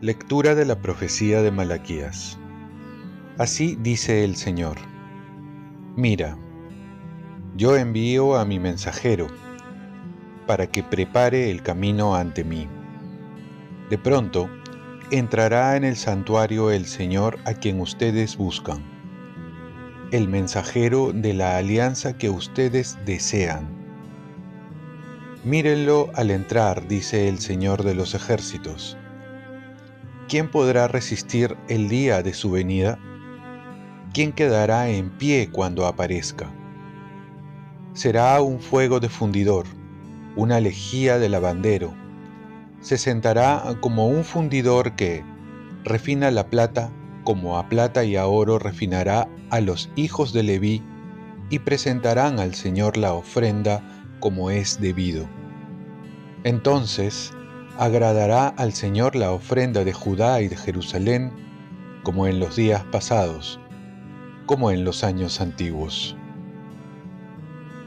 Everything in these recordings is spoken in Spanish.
Lectura de la profecía de Malaquías. Así dice el Señor. Mira, yo envío a mi mensajero para que prepare el camino ante mí. De pronto, entrará en el santuario el Señor a quien ustedes buscan, el mensajero de la alianza que ustedes desean. Mírenlo al entrar, dice el Señor de los ejércitos ¿quién podrá resistir el día de su venida? ¿Quién quedará en pie cuando aparezca? Será un fuego de fundidor, una lejía de lavandero. Se sentará como un fundidor que refina la plata como a plata y a oro refinará a los hijos de Leví y presentarán al Señor la ofrenda como es debido. Entonces agradará al Señor la ofrenda de Judá y de Jerusalén, como en los días pasados, como en los años antiguos.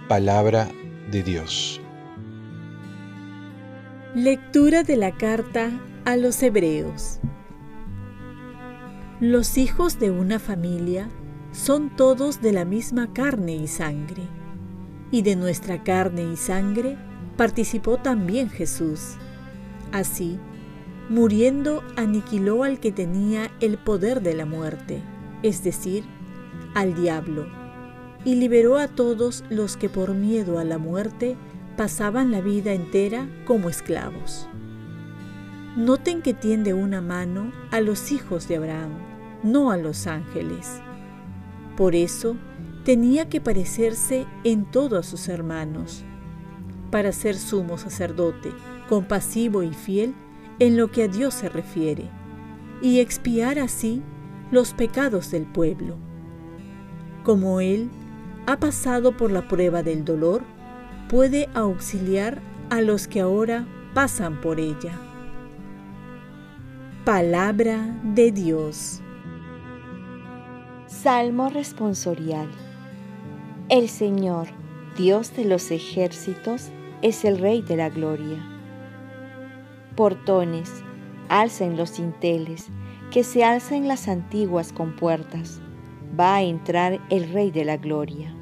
Palabra de Dios. Lectura de la carta a los Hebreos. Los hijos de una familia son todos de la misma carne y sangre, y de nuestra carne y sangre participó también Jesús Así, muriendo aniquiló al que tenía el poder de la muerte, es decir, al diablo, y liberó a todos los que por miedo a la muerte pasaban la vida entera como esclavos. Noten que tiende una mano a los hijos de Abraham, no a los ángeles. Por eso tenía que parecerse en todo a sus hermanos, para ser sumo sacerdote compasivo y fiel en lo que a Dios se refiere, y expiar así los pecados del pueblo. Como Él ha pasado por la prueba del dolor, puede auxiliar a los que ahora pasan por ella. Palabra de Dios. Salmo responsorial. El Señor, Dios de los ejércitos, es el Rey de la Gloria portones, alcen los cinteles, que se alcen las antiguas compuertas. Va a entrar el Rey de la Gloria.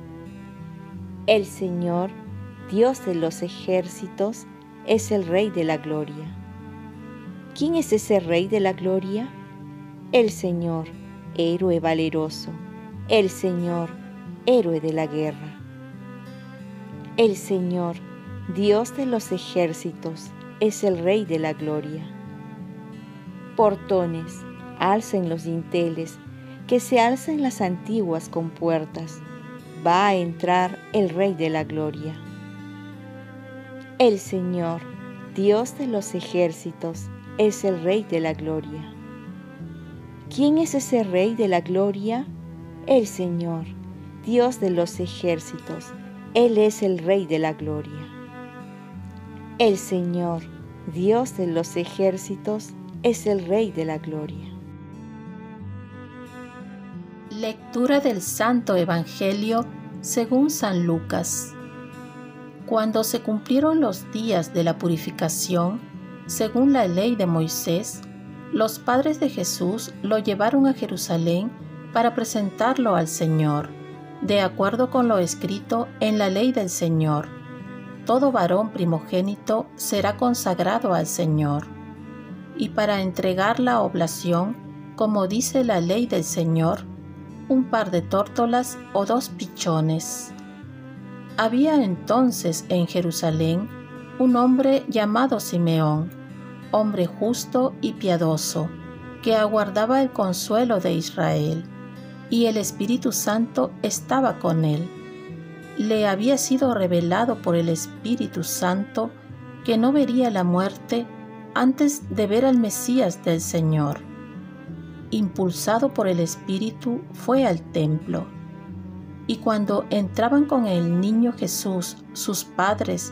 El Señor, Dios de los ejércitos, es el Rey de la Gloria. ¿Quién es ese Rey de la Gloria? El Señor, héroe valeroso, el Señor, héroe de la guerra. El Señor, Dios de los ejércitos, es el Rey de la Gloria. Portones, alcen los dinteles, que se alcen las antiguas compuertas. Va a entrar el Rey de la Gloria. El Señor, Dios de los ejércitos, es el Rey de la Gloria. ¿Quién es ese Rey de la Gloria? El Señor, Dios de los ejércitos, Él es el Rey de la Gloria. El Señor, Dios de los ejércitos, es el Rey de la Gloria. Lectura del Santo Evangelio según San Lucas. Cuando se cumplieron los días de la purificación, según la ley de Moisés, los padres de Jesús lo llevaron a Jerusalén para presentarlo al Señor, de acuerdo con lo escrito en la ley del Señor todo varón primogénito será consagrado al Señor. Y para entregar la oblación, como dice la ley del Señor, un par de tórtolas o dos pichones. Había entonces en Jerusalén un hombre llamado Simeón, hombre justo y piadoso, que aguardaba el consuelo de Israel, y el Espíritu Santo estaba con él le había sido revelado por el Espíritu Santo que no vería la muerte antes de ver al Mesías del Señor. Impulsado por el Espíritu, fue al templo. Y cuando entraban con el niño Jesús sus padres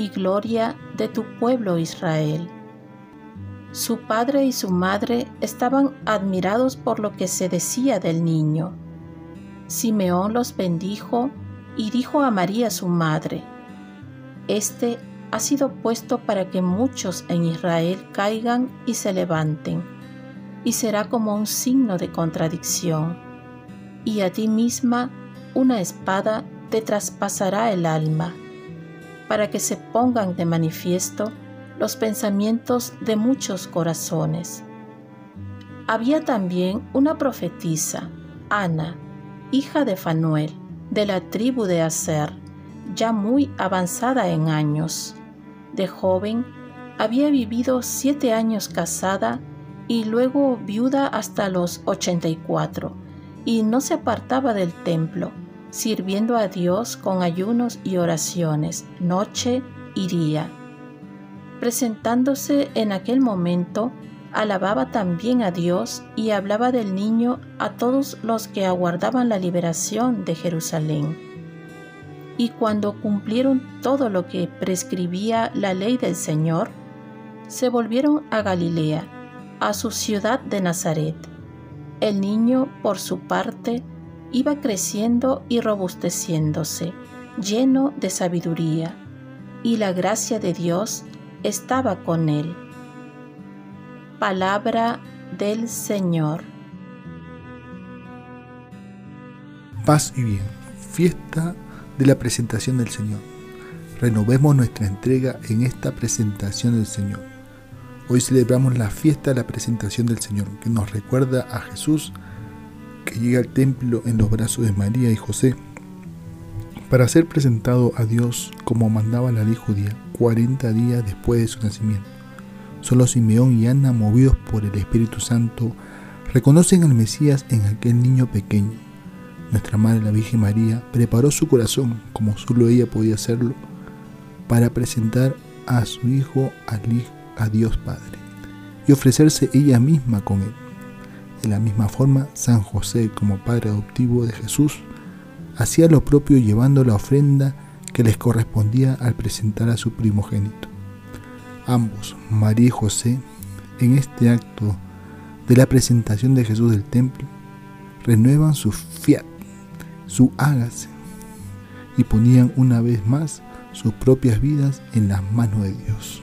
y gloria de tu pueblo Israel. Su padre y su madre estaban admirados por lo que se decía del niño. Simeón los bendijo y dijo a María su madre, Este ha sido puesto para que muchos en Israel caigan y se levanten, y será como un signo de contradicción, y a ti misma una espada te traspasará el alma, para que se pongan de manifiesto los pensamientos de muchos corazones. Había también una profetisa, Ana, hija de Fanuel, de la tribu de Aser, ya muy avanzada en años. De joven, había vivido siete años casada y luego viuda hasta los 84, y no se apartaba del templo, sirviendo a Dios con ayunos y oraciones, noche y día. Presentándose en aquel momento, alababa también a Dios y hablaba del niño a todos los que aguardaban la liberación de Jerusalén. Y cuando cumplieron todo lo que prescribía la ley del Señor, se volvieron a Galilea, a su ciudad de Nazaret. El niño, por su parte, iba creciendo y robusteciéndose, lleno de sabiduría, y la gracia de Dios estaba con él. Palabra del Señor. Paz y bien, fiesta de la presentación del Señor. Renovemos nuestra entrega en esta presentación del Señor. Hoy celebramos la fiesta de la presentación del Señor, que nos recuerda a Jesús que llega al templo en los brazos de María y José para ser presentado a Dios como mandaba la ley judía 40 días después de su nacimiento. Solo Simeón y Ana, movidos por el Espíritu Santo, reconocen al Mesías en aquel niño pequeño. Nuestra Madre la Virgen María preparó su corazón, como solo ella podía hacerlo, para presentar a su Hijo a Dios Padre y ofrecerse ella misma con él. De la misma forma, San José, como padre adoptivo de Jesús, hacía lo propio llevando la ofrenda que les correspondía al presentar a su primogénito. Ambos, María y José, en este acto de la presentación de Jesús del templo, renuevan su fiat, su hágase, y ponían una vez más sus propias vidas en las manos de Dios.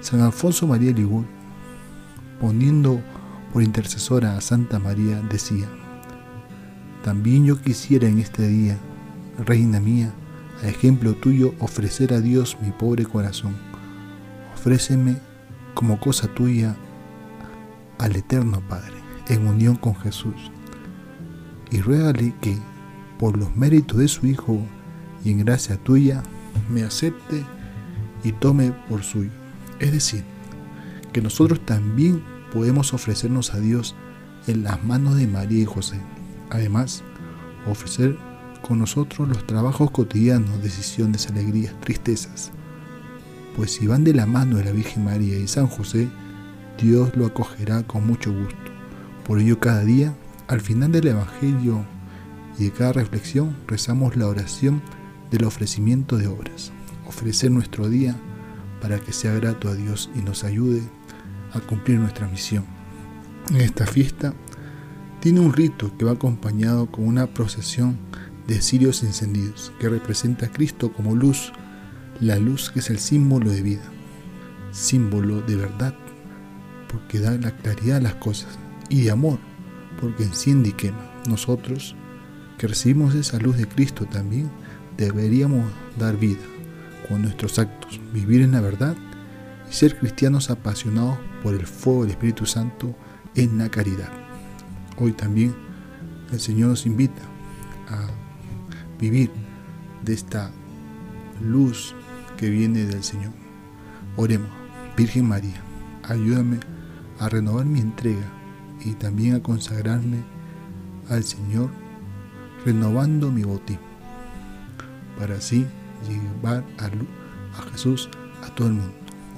San Alfonso María Ligón, poniendo por intercesora a Santa María, decía, también yo quisiera en este día, Reina mía, a ejemplo tuyo, ofrecer a Dios mi pobre corazón ofréceme como cosa tuya al Eterno Padre, en unión con Jesús, y ruégale que, por los méritos de su Hijo y en gracia tuya, me acepte y tome por suyo. Es decir, que nosotros también podemos ofrecernos a Dios en las manos de María y José. Además, ofrecer con nosotros los trabajos cotidianos, decisiones, alegrías, tristezas, pues si van de la mano de la Virgen María y San José, Dios lo acogerá con mucho gusto. Por ello cada día, al final del Evangelio y de cada reflexión, rezamos la oración del ofrecimiento de obras. Ofrecer nuestro día para que sea grato a Dios y nos ayude a cumplir nuestra misión. En esta fiesta tiene un rito que va acompañado con una procesión de cirios encendidos que representa a Cristo como luz la luz que es el símbolo de vida, símbolo de verdad, porque da la claridad a las cosas, y de amor, porque enciende y quema. Nosotros, que recibimos esa luz de Cristo también, deberíamos dar vida con nuestros actos, vivir en la verdad y ser cristianos apasionados por el fuego del Espíritu Santo en la caridad. Hoy también el Señor nos invita a vivir de esta luz que viene del Señor. Oremos, Virgen María, ayúdame a renovar mi entrega y también a consagrarme al Señor, renovando mi bautismo. para así llevar a, a Jesús a todo el mundo.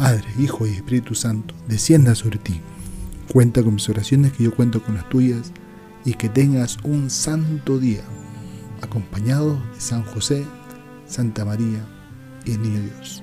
Padre, Hijo y Espíritu Santo, descienda sobre ti. Cuenta con mis oraciones, que yo cuento con las tuyas, y que tengas un santo día, acompañado de San José, Santa María y el Niño Dios.